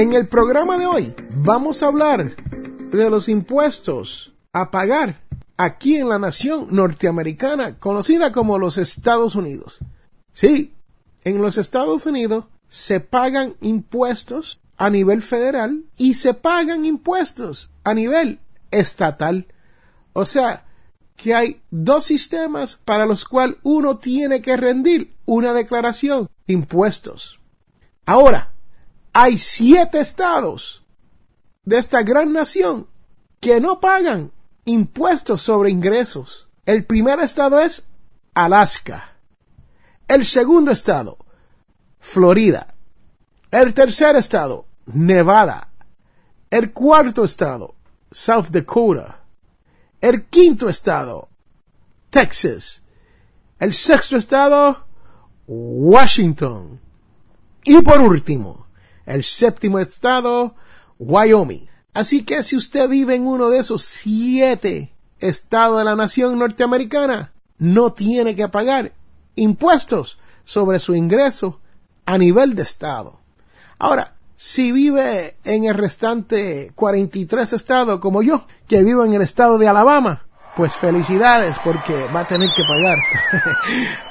En el programa de hoy vamos a hablar de los impuestos a pagar aquí en la nación norteamericana conocida como los Estados Unidos. Sí, en los Estados Unidos se pagan impuestos a nivel federal y se pagan impuestos a nivel estatal. O sea, que hay dos sistemas para los cuales uno tiene que rendir una declaración de impuestos. Ahora, hay siete estados de esta gran nación que no pagan impuestos sobre ingresos. El primer estado es Alaska. El segundo estado, Florida. El tercer estado, Nevada. El cuarto estado, South Dakota. El quinto estado, Texas. El sexto estado, Washington. Y por último, el séptimo estado, Wyoming. Así que si usted vive en uno de esos siete estados de la nación norteamericana, no tiene que pagar impuestos sobre su ingreso a nivel de estado. Ahora, si vive en el restante 43 estados como yo, que vivo en el estado de Alabama, pues felicidades porque va a tener que pagar.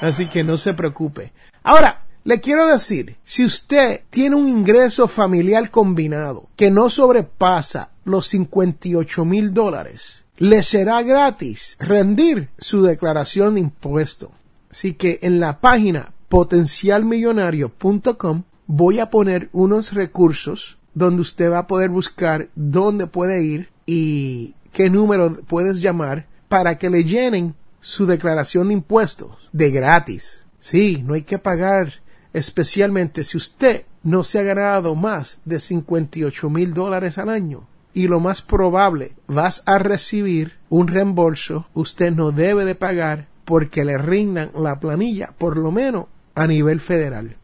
Así que no se preocupe. Ahora, le quiero decir, si usted tiene un ingreso familiar combinado que no sobrepasa los 58 mil dólares, le será gratis rendir su declaración de impuesto. Así que en la página potencialmillonario.com voy a poner unos recursos donde usted va a poder buscar dónde puede ir y qué número puedes llamar para que le llenen su declaración de impuestos de gratis. Sí, no hay que pagar especialmente si usted no se ha ganado más de 58 mil dólares al año. Y lo más probable, vas a recibir un reembolso, usted no debe de pagar porque le rindan la planilla, por lo menos a nivel federal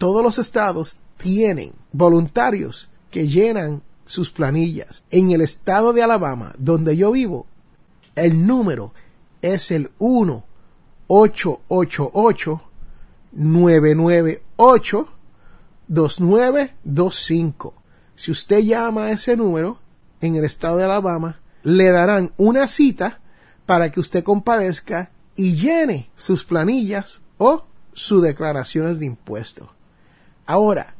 todos los estados tienen voluntarios que llenan sus planillas. En el estado de Alabama, donde yo vivo, el número es el 1 888 998 2925. Si usted llama a ese número en el estado de Alabama, le darán una cita para que usted compadezca y llene sus planillas o sus declaraciones de impuestos. Ahora,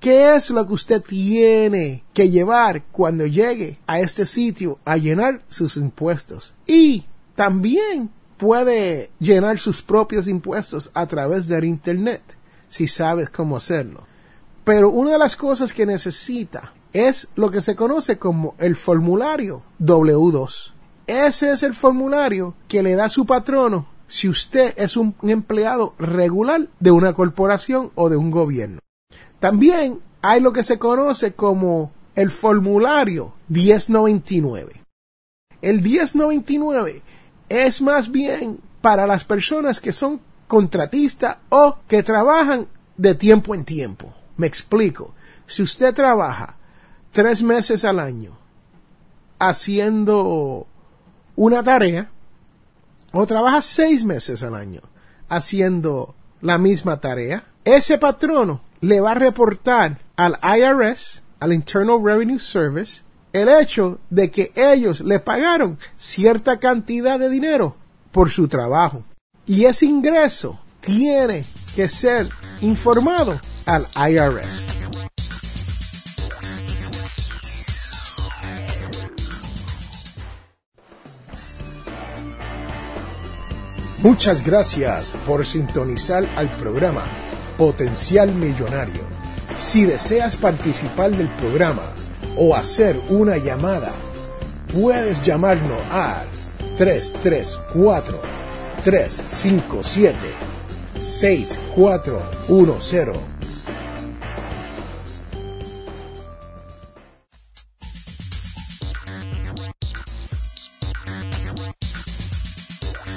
¿qué es lo que usted tiene que llevar cuando llegue a este sitio a llenar sus impuestos? Y también puede llenar sus propios impuestos a través del Internet, si sabes cómo hacerlo. Pero una de las cosas que necesita es lo que se conoce como el formulario W2. Ese es el formulario que le da su patrono si usted es un empleado regular de una corporación o de un gobierno. También hay lo que se conoce como el formulario 1099. El 1099 es más bien para las personas que son contratistas o que trabajan de tiempo en tiempo. Me explico. Si usted trabaja tres meses al año haciendo una tarea, o trabaja seis meses al año haciendo la misma tarea, ese patrono le va a reportar al IRS, al Internal Revenue Service, el hecho de que ellos le pagaron cierta cantidad de dinero por su trabajo. Y ese ingreso tiene que ser informado al IRS. Muchas gracias por sintonizar al programa Potencial Millonario. Si deseas participar del programa, o hacer una llamada, puedes llamarnos a 334 357 6410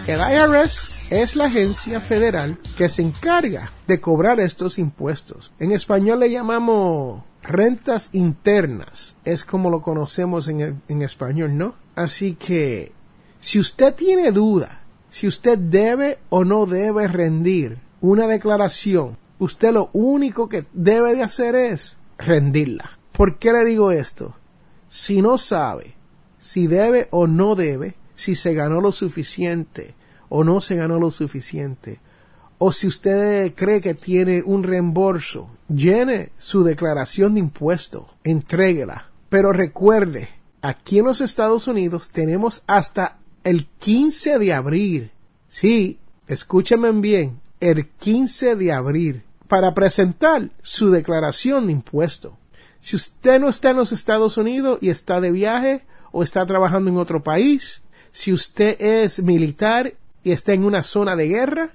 El IRS es la agencia federal que se encarga de cobrar estos impuestos. En español le llamamos rentas internas. Es como lo conocemos en, en español, ¿no? Así que si usted tiene duda, si usted debe o no debe rendir una declaración, usted lo único que debe de hacer es rendirla. ¿Por qué le digo esto? Si no sabe si debe o no debe, si se ganó lo suficiente, o no se ganó lo suficiente, o si usted cree que tiene un reembolso, llene su declaración de impuesto, entréguela. Pero recuerde, aquí en los Estados Unidos tenemos hasta el 15 de abril. Sí, escúchenme bien, el 15 de abril para presentar su declaración de impuesto. Si usted no está en los Estados Unidos y está de viaje o está trabajando en otro país, si usted es militar y está en una zona de guerra,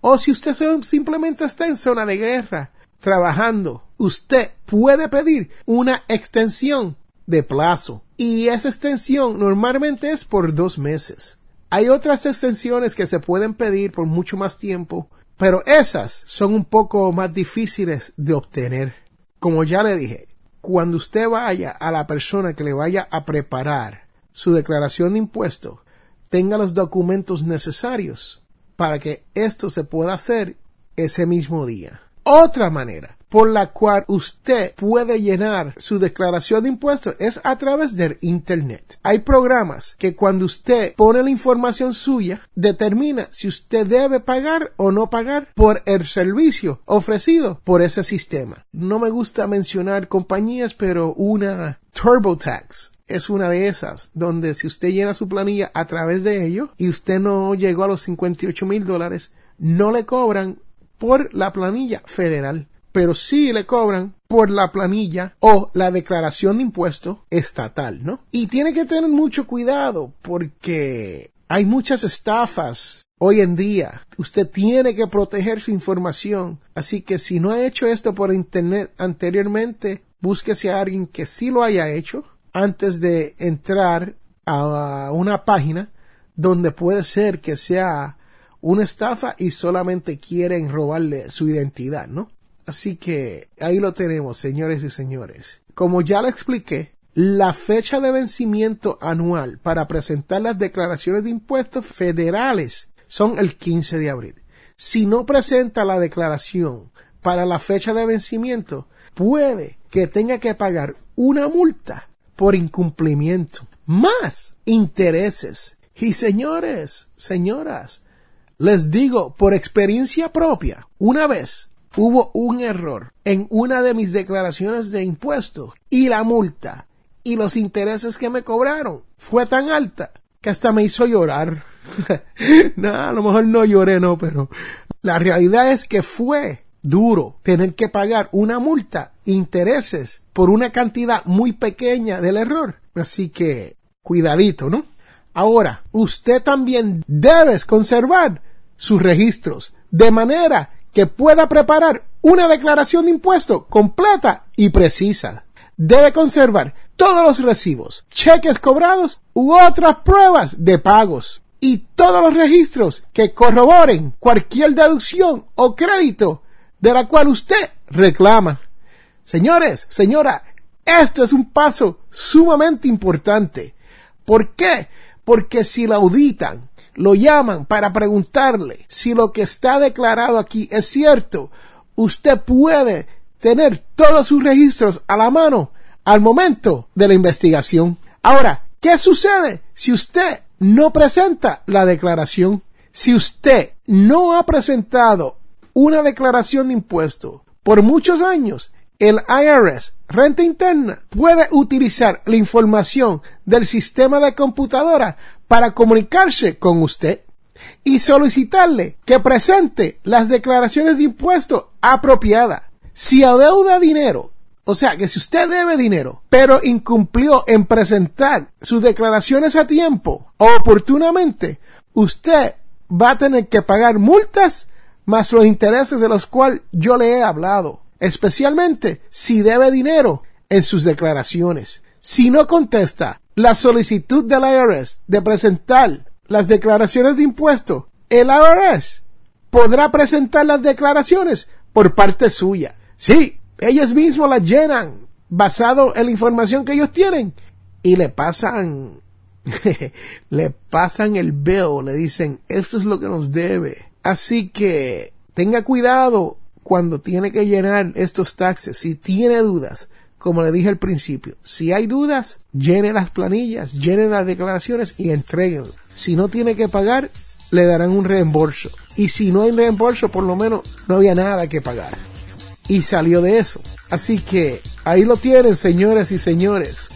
o si usted simplemente está en zona de guerra trabajando, usted puede pedir una extensión de plazo. Y esa extensión normalmente es por dos meses. Hay otras extensiones que se pueden pedir por mucho más tiempo, pero esas son un poco más difíciles de obtener. Como ya le dije, cuando usted vaya a la persona que le vaya a preparar su declaración de impuestos, tenga los documentos necesarios para que esto se pueda hacer ese mismo día. Otra manera por la cual usted puede llenar su declaración de impuestos es a través del Internet. Hay programas que cuando usted pone la información suya, determina si usted debe pagar o no pagar por el servicio ofrecido por ese sistema. No me gusta mencionar compañías, pero una TurboTax es una de esas, donde si usted llena su planilla a través de ello y usted no llegó a los 58 mil dólares, no le cobran por la planilla federal, pero sí le cobran por la planilla o la declaración de impuesto estatal, ¿no? Y tiene que tener mucho cuidado porque hay muchas estafas hoy en día. Usted tiene que proteger su información. Así que si no ha hecho esto por internet anteriormente, búsquese a alguien que sí lo haya hecho antes de entrar a una página donde puede ser que sea una estafa y solamente quieren robarle su identidad, ¿no? Así que ahí lo tenemos, señores y señores. Como ya lo expliqué, la fecha de vencimiento anual para presentar las declaraciones de impuestos federales son el 15 de abril. Si no presenta la declaración para la fecha de vencimiento, puede que tenga que pagar una multa por incumplimiento, más intereses. Y señores, señoras, les digo por experiencia propia, una vez hubo un error en una de mis declaraciones de impuestos y la multa y los intereses que me cobraron fue tan alta que hasta me hizo llorar. no, a lo mejor no lloré, no, pero la realidad es que fue duro tener que pagar una multa, intereses por una cantidad muy pequeña del error. Así que cuidadito, ¿no? Ahora, usted también debe conservar sus registros de manera que pueda preparar una declaración de impuesto completa y precisa. Debe conservar todos los recibos, cheques cobrados u otras pruebas de pagos y todos los registros que corroboren cualquier deducción o crédito de la cual usted reclama. Señores, señora, esto es un paso sumamente importante. ¿Por qué? Porque si la auditan, lo llaman para preguntarle si lo que está declarado aquí es cierto, usted puede tener todos sus registros a la mano al momento de la investigación. Ahora, ¿qué sucede si usted no presenta la declaración? Si usted no ha presentado una declaración de impuesto por muchos años, el IRS, renta interna, puede utilizar la información del sistema de computadora para comunicarse con usted. y solicitarle que presente las declaraciones de impuestos apropiadas. Si adeuda dinero, o sea que si usted debe dinero, pero incumplió en presentar sus declaraciones a tiempo o oportunamente, usted va a tener que pagar multas más los intereses de los cuales yo le he hablado, especialmente si debe dinero en sus declaraciones. Si no contesta la solicitud del IRS de presentar las declaraciones de impuestos, el IRS podrá presentar las declaraciones por parte suya. Sí, ellos mismos las llenan basado en la información que ellos tienen y le pasan le pasan el bill, le dicen, esto es lo que nos debe. Así que tenga cuidado cuando tiene que llenar estos taxes. Si tiene dudas, como le dije al principio, si hay dudas, llene las planillas, llene las declaraciones y entreguen. Si no tiene que pagar, le darán un reembolso. Y si no hay reembolso, por lo menos no había nada que pagar. Y salió de eso. Así que ahí lo tienen, señores y señores.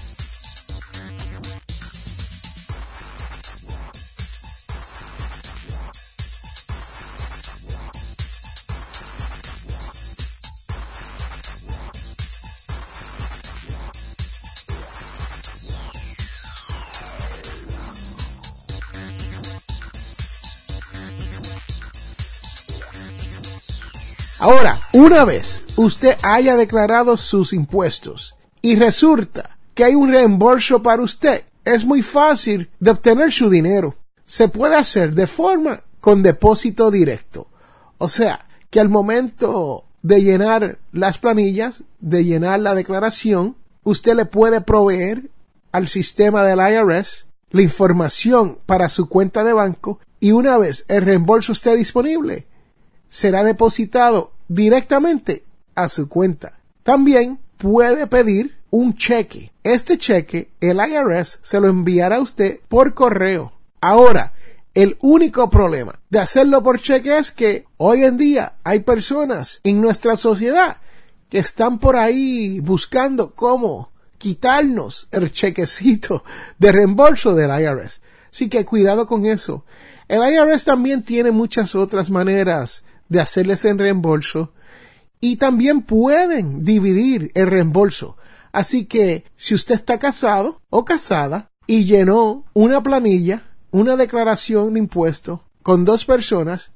Una vez usted haya declarado sus impuestos y resulta que hay un reembolso para usted, es muy fácil de obtener su dinero. Se puede hacer de forma con depósito directo. O sea, que al momento de llenar las planillas, de llenar la declaración, usted le puede proveer al sistema del IRS la información para su cuenta de banco y una vez el reembolso esté disponible, será depositado directamente a su cuenta. También puede pedir un cheque. Este cheque el IRS se lo enviará a usted por correo. Ahora, el único problema de hacerlo por cheque es que hoy en día hay personas en nuestra sociedad que están por ahí buscando cómo quitarnos el chequecito de reembolso del IRS. Así que cuidado con eso. El IRS también tiene muchas otras maneras de hacerles el reembolso y también pueden dividir el reembolso. Así que si usted está casado o casada y llenó una planilla, una declaración de impuesto con dos personas,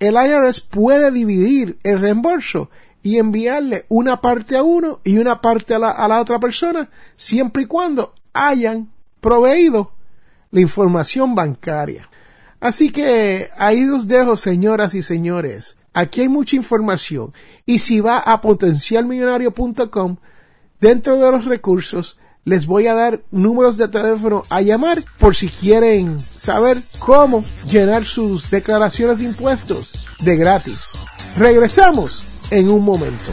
el IRS puede dividir el reembolso y enviarle una parte a uno y una parte a la, a la otra persona, siempre y cuando hayan proveído la información bancaria. Así que ahí os dejo, señoras y señores. Aquí hay mucha información. Y si va a potencialmillonario.com, dentro de los recursos, les voy a dar números de teléfono a llamar por si quieren saber cómo llenar sus declaraciones de impuestos de gratis. Regresamos en un momento.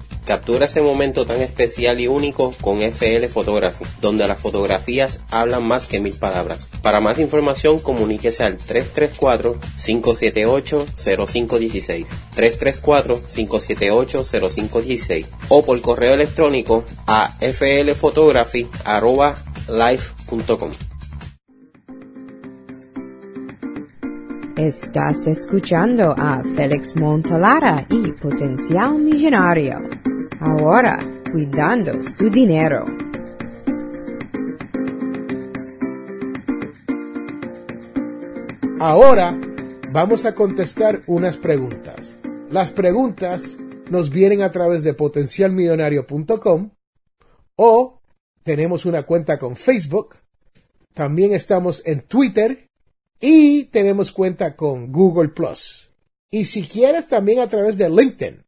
Captura ese momento tan especial y único con FL Photography, donde las fotografías hablan más que mil palabras. Para más información, comuníquese al 334-578-0516, 334-578-0516 o por correo electrónico a flphotography.live.com. Estás escuchando a Félix Montalara y Potencial Millonario. Ahora, cuidando su dinero. Ahora vamos a contestar unas preguntas. Las preguntas nos vienen a través de potencialmillonario.com o tenemos una cuenta con Facebook. También estamos en Twitter y tenemos cuenta con Google. Y si quieres también a través de LinkedIn.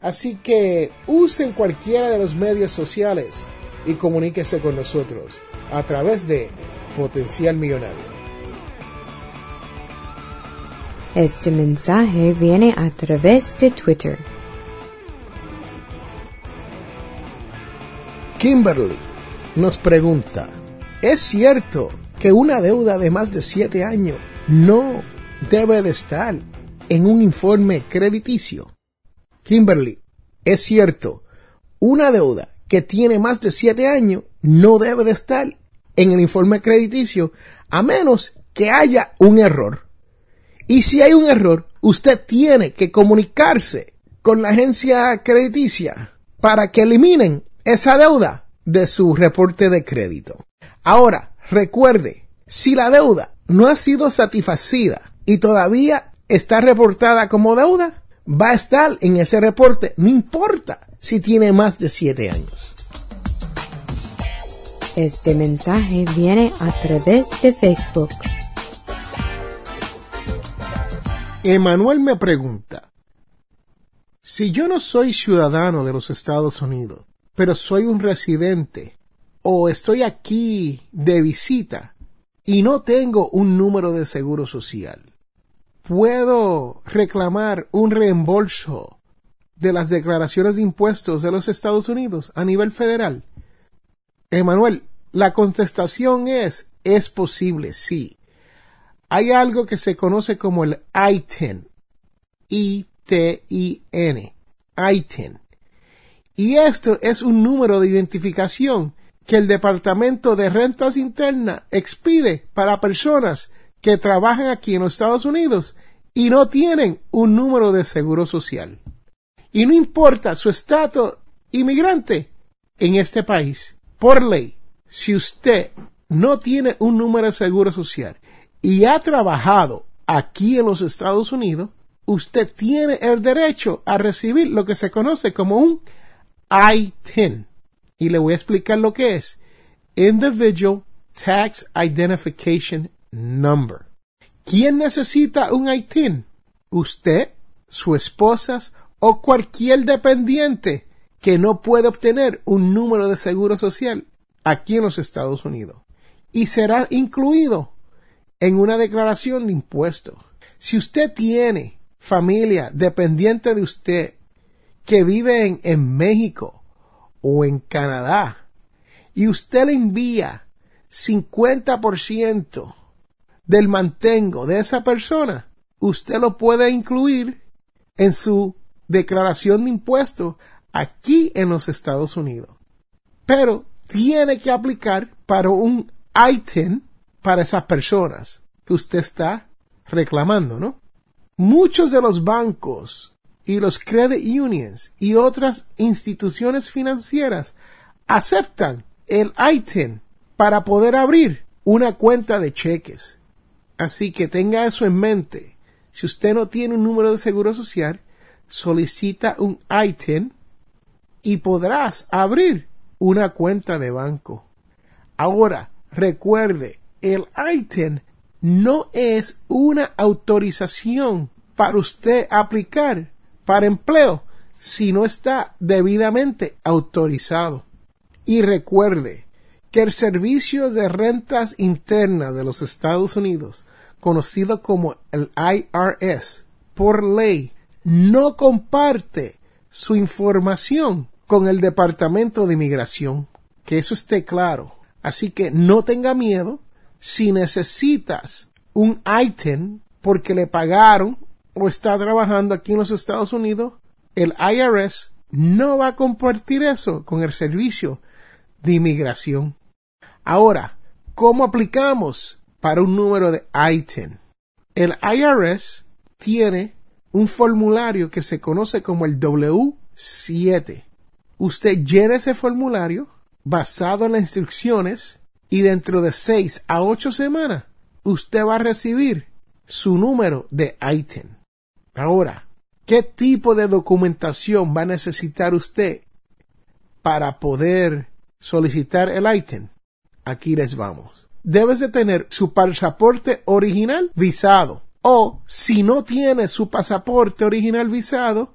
Así que usen cualquiera de los medios sociales y comuníquese con nosotros a través de Potencial Millonario. Este mensaje viene a través de Twitter. Kimberly nos pregunta, ¿es cierto que una deuda de más de 7 años no debe de estar en un informe crediticio? Kimberly, es cierto, una deuda que tiene más de 7 años no debe de estar en el informe crediticio a menos que haya un error. Y si hay un error, usted tiene que comunicarse con la agencia crediticia para que eliminen esa deuda de su reporte de crédito. Ahora, recuerde, si la deuda no ha sido satisfacida y todavía está reportada como deuda, va a estar en ese reporte, no importa si tiene más de 7 años. Este mensaje viene a través de Facebook. Emanuel me pregunta, si yo no soy ciudadano de los Estados Unidos, pero soy un residente o estoy aquí de visita y no tengo un número de seguro social, ¿puedo reclamar un reembolso de las declaraciones de impuestos de los Estados Unidos a nivel federal? Emanuel, la contestación es, es posible, sí hay algo que se conoce como el ITIN. I-T-I-N. ITIN. Y esto es un número de identificación que el Departamento de Rentas Internas expide para personas que trabajan aquí en los Estados Unidos y no tienen un número de seguro social. Y no importa su estatus inmigrante en este país, por ley, si usted no tiene un número de seguro social y ha trabajado aquí en los Estados Unidos, usted tiene el derecho a recibir lo que se conoce como un ITIN. Y le voy a explicar lo que es. Individual Tax Identification Number. ¿Quién necesita un ITIN? Usted, su esposa o cualquier dependiente que no puede obtener un número de seguro social aquí en los Estados Unidos. Y será incluido en una declaración de impuestos. Si usted tiene familia dependiente de usted que vive en, México o en Canadá y usted le envía 50% del mantengo de esa persona, usted lo puede incluir en su declaración de impuestos aquí en los Estados Unidos. Pero tiene que aplicar para un ITIN para esas personas que usted está reclamando, ¿no? Muchos de los bancos y los credit unions y otras instituciones financieras aceptan el ITIN para poder abrir una cuenta de cheques. Así que tenga eso en mente. Si usted no tiene un número de seguro social, solicita un ITIN y podrás abrir una cuenta de banco. Ahora, recuerde, el ITIN no es una autorización para usted aplicar para empleo si no está debidamente autorizado. Y recuerde que el Servicio de Rentas Internas de los Estados Unidos, conocido como el IRS, por ley, no comparte su información con el Departamento de Inmigración. Que eso esté claro. Así que no tenga miedo si necesitas un ITIN porque le pagaron o está trabajando aquí en los Estados Unidos, el IRS no va a compartir eso con el servicio de inmigración. Ahora, ¿cómo aplicamos para un número de ITIN? El IRS tiene un formulario que se conoce como el W7. Usted llena ese formulario basado en las instrucciones y dentro de seis a ocho semanas usted va a recibir su número de ITIN. Ahora, ¿qué tipo de documentación va a necesitar usted para poder solicitar el ITIN? Aquí les vamos. Debes de tener su pasaporte original visado o si no tiene su pasaporte original visado,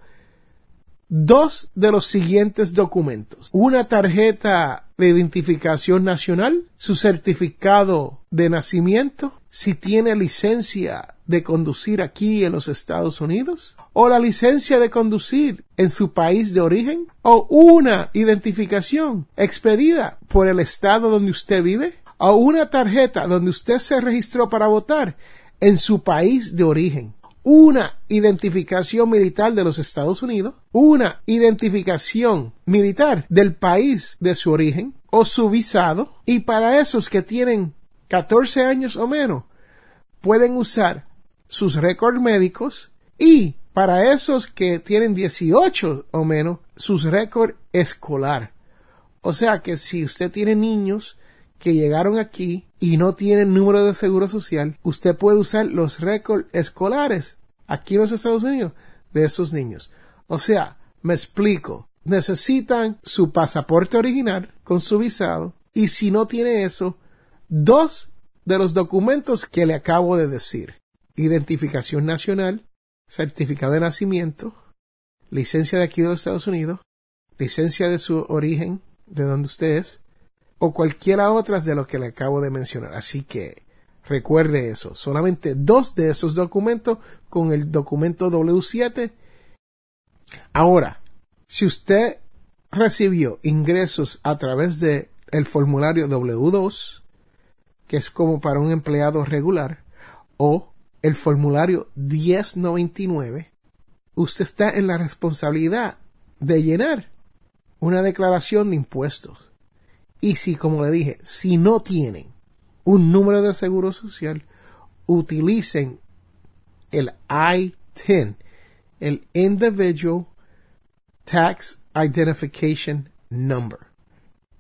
dos de los siguientes documentos. Una tarjeta de identificación nacional, su certificado de nacimiento, si tiene licencia de conducir aquí en los Estados Unidos, o la licencia de conducir en su país de origen, o una identificación expedida por el estado donde usted vive, o una tarjeta donde usted se registró para votar en su país de origen. Una identificación militar de los Estados Unidos, una identificación militar del país de su origen o su visado, y para esos que tienen 14 años o menos, pueden usar sus récords médicos. Y para esos que tienen 18 o menos, sus récords escolar. O sea que si usted tiene niños que llegaron aquí y no tienen número de seguro social, usted puede usar los récords escolares aquí en los Estados Unidos de esos niños. O sea, me explico, necesitan su pasaporte original con su visado y si no tiene eso, dos de los documentos que le acabo de decir. Identificación nacional, certificado de nacimiento, licencia de aquí de los Estados Unidos, licencia de su origen, de donde usted es, o cualquiera otra de lo que le acabo de mencionar. Así que recuerde eso, solamente dos de esos documentos con el documento W7. Ahora, si usted recibió ingresos a través de el formulario W2, que es como para un empleado regular, o el formulario 1099, usted está en la responsabilidad de llenar una declaración de impuestos. Y si, como le dije, si no tienen un número de seguro social, utilicen el I-10, el Individual Tax Identification Number.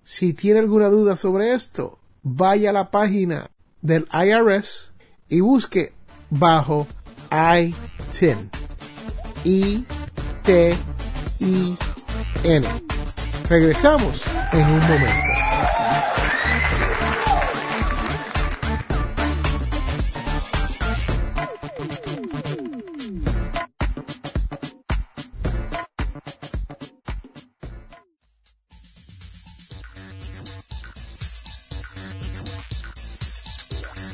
Si tiene alguna duda sobre esto, vaya a la página del IRS y busque bajo I-10. I-T-I-N. Regresamos en un momento.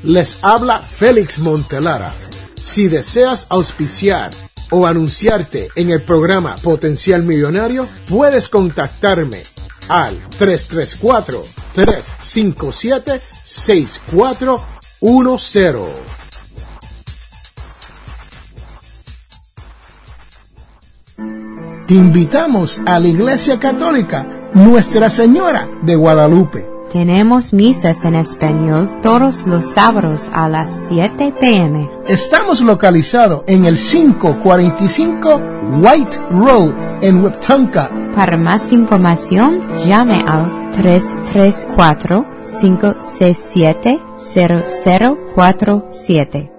Les habla Félix Montelara. Si deseas auspiciar o anunciarte en el programa Potencial Millonario, puedes contactarme al 334-357-6410. Te invitamos a la Iglesia Católica Nuestra Señora de Guadalupe tenemos misas en español todos los sábados a las 7 pm. Estamos localizados en el 545 White Road en Wiptonka. Para más información, llame al 334-567-0047.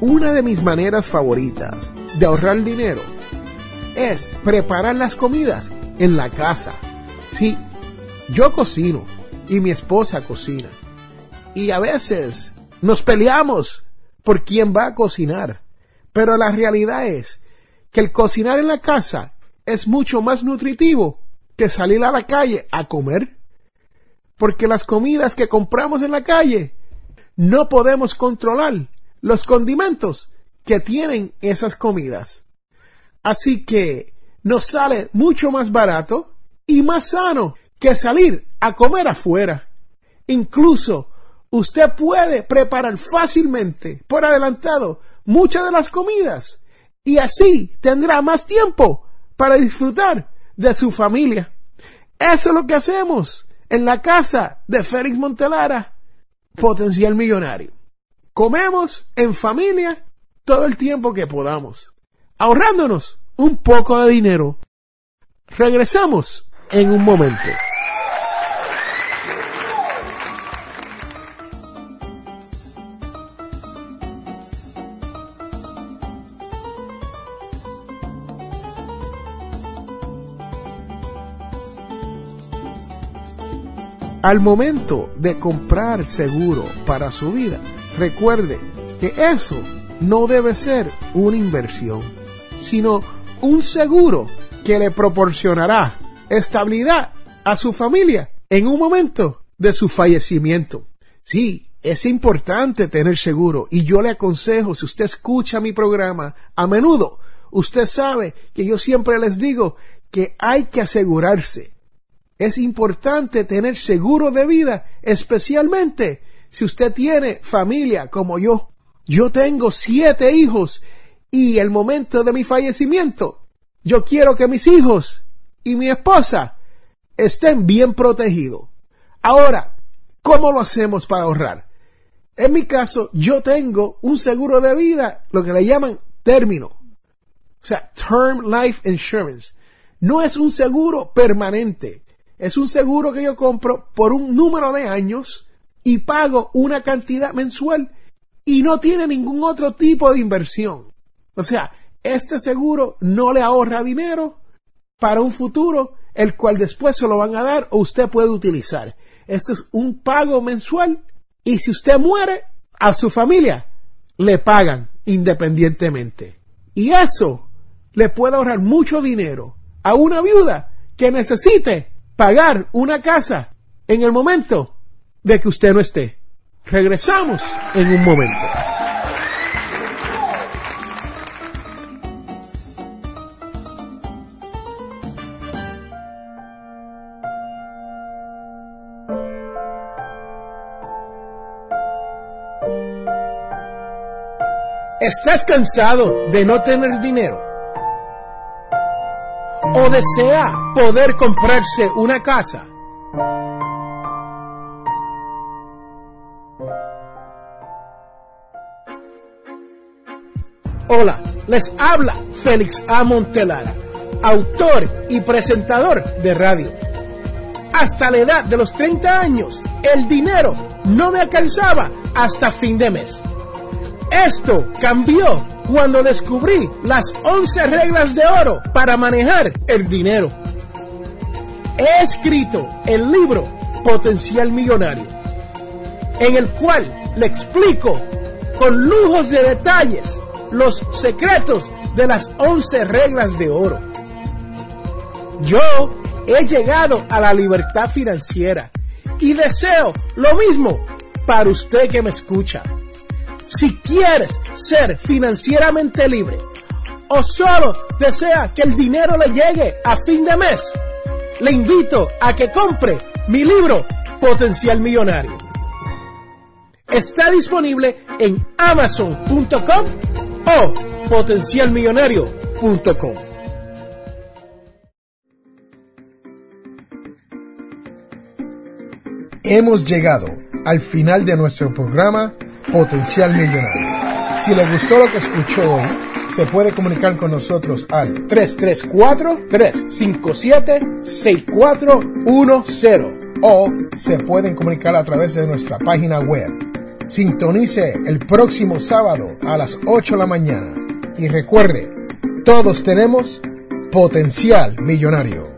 Una de mis maneras favoritas de ahorrar dinero es preparar las comidas en la casa. Sí, yo cocino y mi esposa cocina. Y a veces nos peleamos por quién va a cocinar. Pero la realidad es que el cocinar en la casa es mucho más nutritivo que salir a la calle a comer. Porque las comidas que compramos en la calle no podemos controlar los condimentos que tienen esas comidas. Así que nos sale mucho más barato y más sano que salir a comer afuera. Incluso usted puede preparar fácilmente por adelantado muchas de las comidas y así tendrá más tiempo para disfrutar de su familia. Eso es lo que hacemos en la casa de Félix Montelara, potencial millonario. Comemos en familia todo el tiempo que podamos, ahorrándonos un poco de dinero. Regresamos en un momento. Al momento de comprar seguro para su vida, recuerde que eso no debe ser una inversión, sino un seguro que le proporcionará estabilidad a su familia en un momento de su fallecimiento. Sí, es importante tener seguro y yo le aconsejo, si usted escucha mi programa a menudo, usted sabe que yo siempre les digo que hay que asegurarse es importante tener seguro de vida, especialmente si usted tiene familia como yo. Yo tengo siete hijos y el momento de mi fallecimiento, yo quiero que mis hijos y mi esposa estén bien protegidos. Ahora, ¿cómo lo hacemos para ahorrar? En mi caso, yo tengo un seguro de vida, lo que le llaman término. O sea, Term Life Insurance. No es un seguro permanente es un seguro que yo compro por un número de años y pago una cantidad mensual y no tiene ningún otro tipo de inversión. O sea, este seguro no le ahorra dinero para un futuro, el cual después se lo van a dar o usted puede utilizar. Este es un pago mensual y si usted muere, a su familia le pagan independientemente. Y eso le puede ahorrar mucho dinero a una viuda que necesite pagar una casa en el momento de que usted no esté. Regresamos en un momento. ¿Estás cansado de no tener dinero? o desea poder comprarse una casa. Hola, les habla Félix A. Montelara, autor y presentador de radio. Hasta la edad de los 30 años, el dinero no me alcanzaba hasta fin de mes. Esto cambió cuando descubrí las 11 reglas de oro para manejar el dinero. He escrito el libro Potencial Millonario, en el cual le explico con lujos de detalles los secretos de las 11 reglas de oro. Yo he llegado a la libertad financiera y deseo lo mismo para usted que me escucha. Si quieres ser financieramente libre o solo desea que el dinero le llegue a fin de mes, le invito a que compre mi libro Potencial Millonario. Está disponible en amazon.com o potencialmillonario.com. Hemos llegado al final de nuestro programa Potencial Millonario. Si le gustó lo que escuchó hoy, se puede comunicar con nosotros al 334-357-6410 o se pueden comunicar a través de nuestra página web. Sintonice el próximo sábado a las 8 de la mañana y recuerde, todos tenemos potencial millonario.